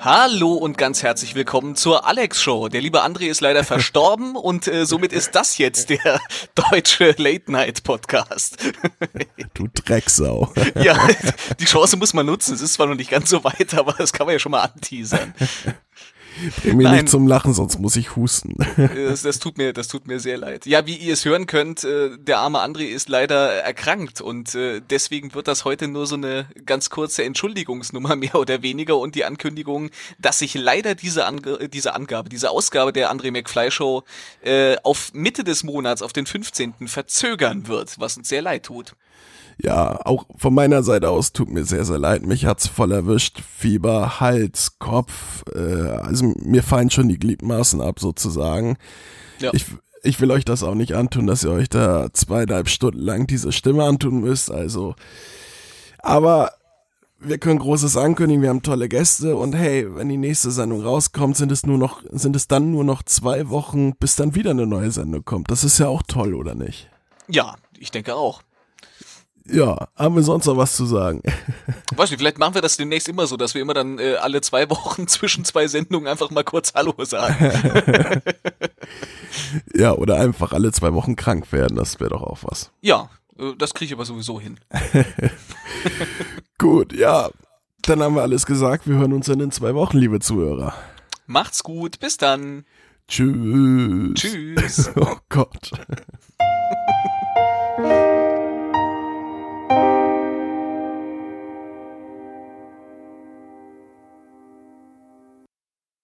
Hallo und ganz herzlich willkommen zur Alex Show. Der liebe André ist leider verstorben und äh, somit ist das jetzt der deutsche Late Night Podcast. du Drecksau. ja, die Chance muss man nutzen. Es ist zwar noch nicht ganz so weit, aber das kann man ja schon mal anteasern. Bring mich nicht zum Lachen, sonst muss ich husten. Das, das, tut mir, das tut mir sehr leid. Ja, wie ihr es hören könnt, äh, der arme André ist leider erkrankt und äh, deswegen wird das heute nur so eine ganz kurze Entschuldigungsnummer mehr oder weniger und die Ankündigung, dass sich leider diese, Ange diese Angabe, diese Ausgabe der André McFly Show äh, auf Mitte des Monats, auf den 15. verzögern wird, was uns sehr leid tut. Ja, auch von meiner Seite aus tut mir sehr, sehr leid. Mich hat's voll erwischt. Fieber, Hals, Kopf. Äh, also mir fallen schon die Gliedmaßen ab sozusagen. Ja. Ich, ich will euch das auch nicht antun, dass ihr euch da zweieinhalb Stunden lang diese Stimme antun müsst. Also, aber wir können Großes ankündigen, wir haben tolle Gäste und hey, wenn die nächste Sendung rauskommt, sind es nur noch, sind es dann nur noch zwei Wochen, bis dann wieder eine neue Sendung kommt. Das ist ja auch toll, oder nicht? Ja, ich denke auch. Ja, haben wir sonst noch was zu sagen? Weiß nicht, vielleicht machen wir das demnächst immer so, dass wir immer dann äh, alle zwei Wochen zwischen zwei Sendungen einfach mal kurz Hallo sagen. ja, oder einfach alle zwei Wochen krank werden, das wäre doch auch was. Ja, äh, das kriege ich aber sowieso hin. gut, ja. Dann haben wir alles gesagt. Wir hören uns dann in zwei Wochen, liebe Zuhörer. Macht's gut, bis dann. Tschüss. Tschüss. Oh Gott.